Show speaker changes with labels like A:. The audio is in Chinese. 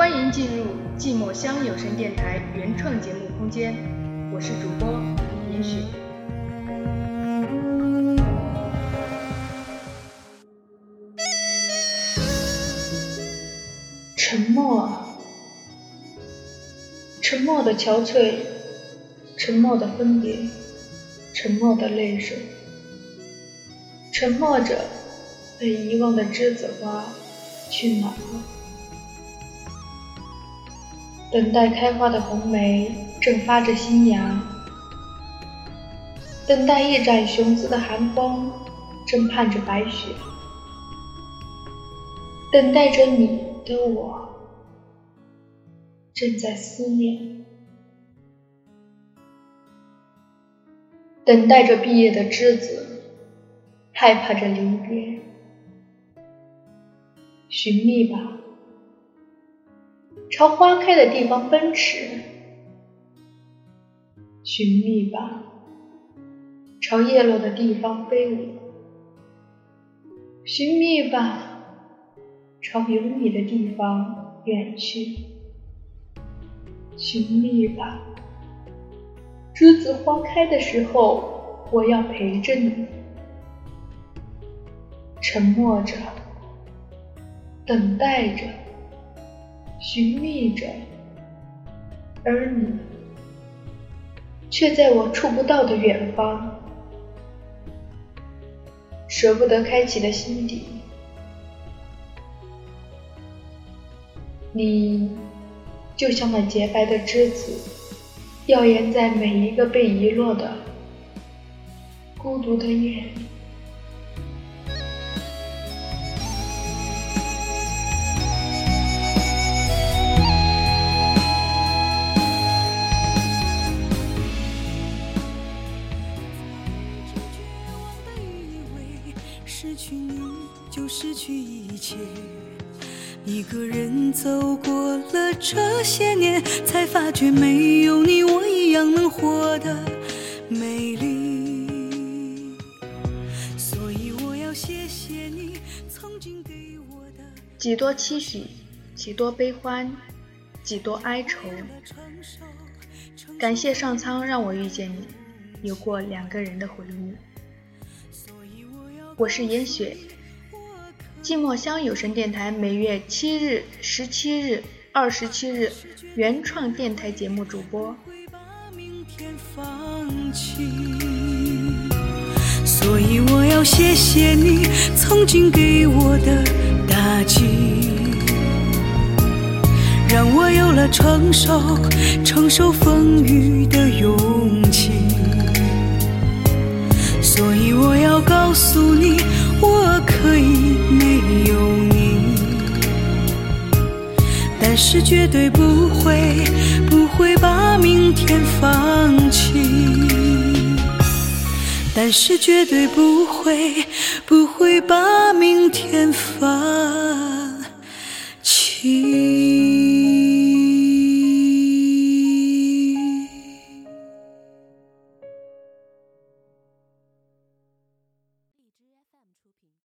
A: 欢迎进入寂寞乡有声电台原创节目空间，我是主播严雪。
B: 沉默，沉默的憔悴，沉默的分别，沉默的泪水，沉默着被遗忘的栀子花去哪了？等待开花的红梅正发着新芽，等待一展雄姿的寒风正盼着白雪，等待着你的我正在思念，等待着毕业的栀子，害怕着离别，寻觅吧。朝花开的地方奔驰，寻觅吧；朝叶落的地方飞舞，寻觅吧；朝有你的地方远去，寻觅吧。栀子花开的时候，我要陪着你，沉默着，等待着。寻觅着，而你却在我触不到的远方，舍不得开启的心底。你就像那洁白的栀子，耀眼在每一个被遗落的孤独的夜里。
C: 失去你，就失去一切。一个人走过了这些年，才发觉没有你，我一样能活得美丽。所以我要谢谢你曾经给我的。
A: 几多期许，几多悲欢，几多哀愁。感谢上苍让我遇见你，有过两个人的回忆。我是严雪，寂寞乡有声电台每月七日、十七日、二十七日原创电台节目主播。
C: 所以我要谢谢你曾经给我的打击，让我有了承受承受风雨的勇气。所以我要告诉你，我可以没有你，但是绝对不会不会把明天放弃，但是绝对不会不会把明天放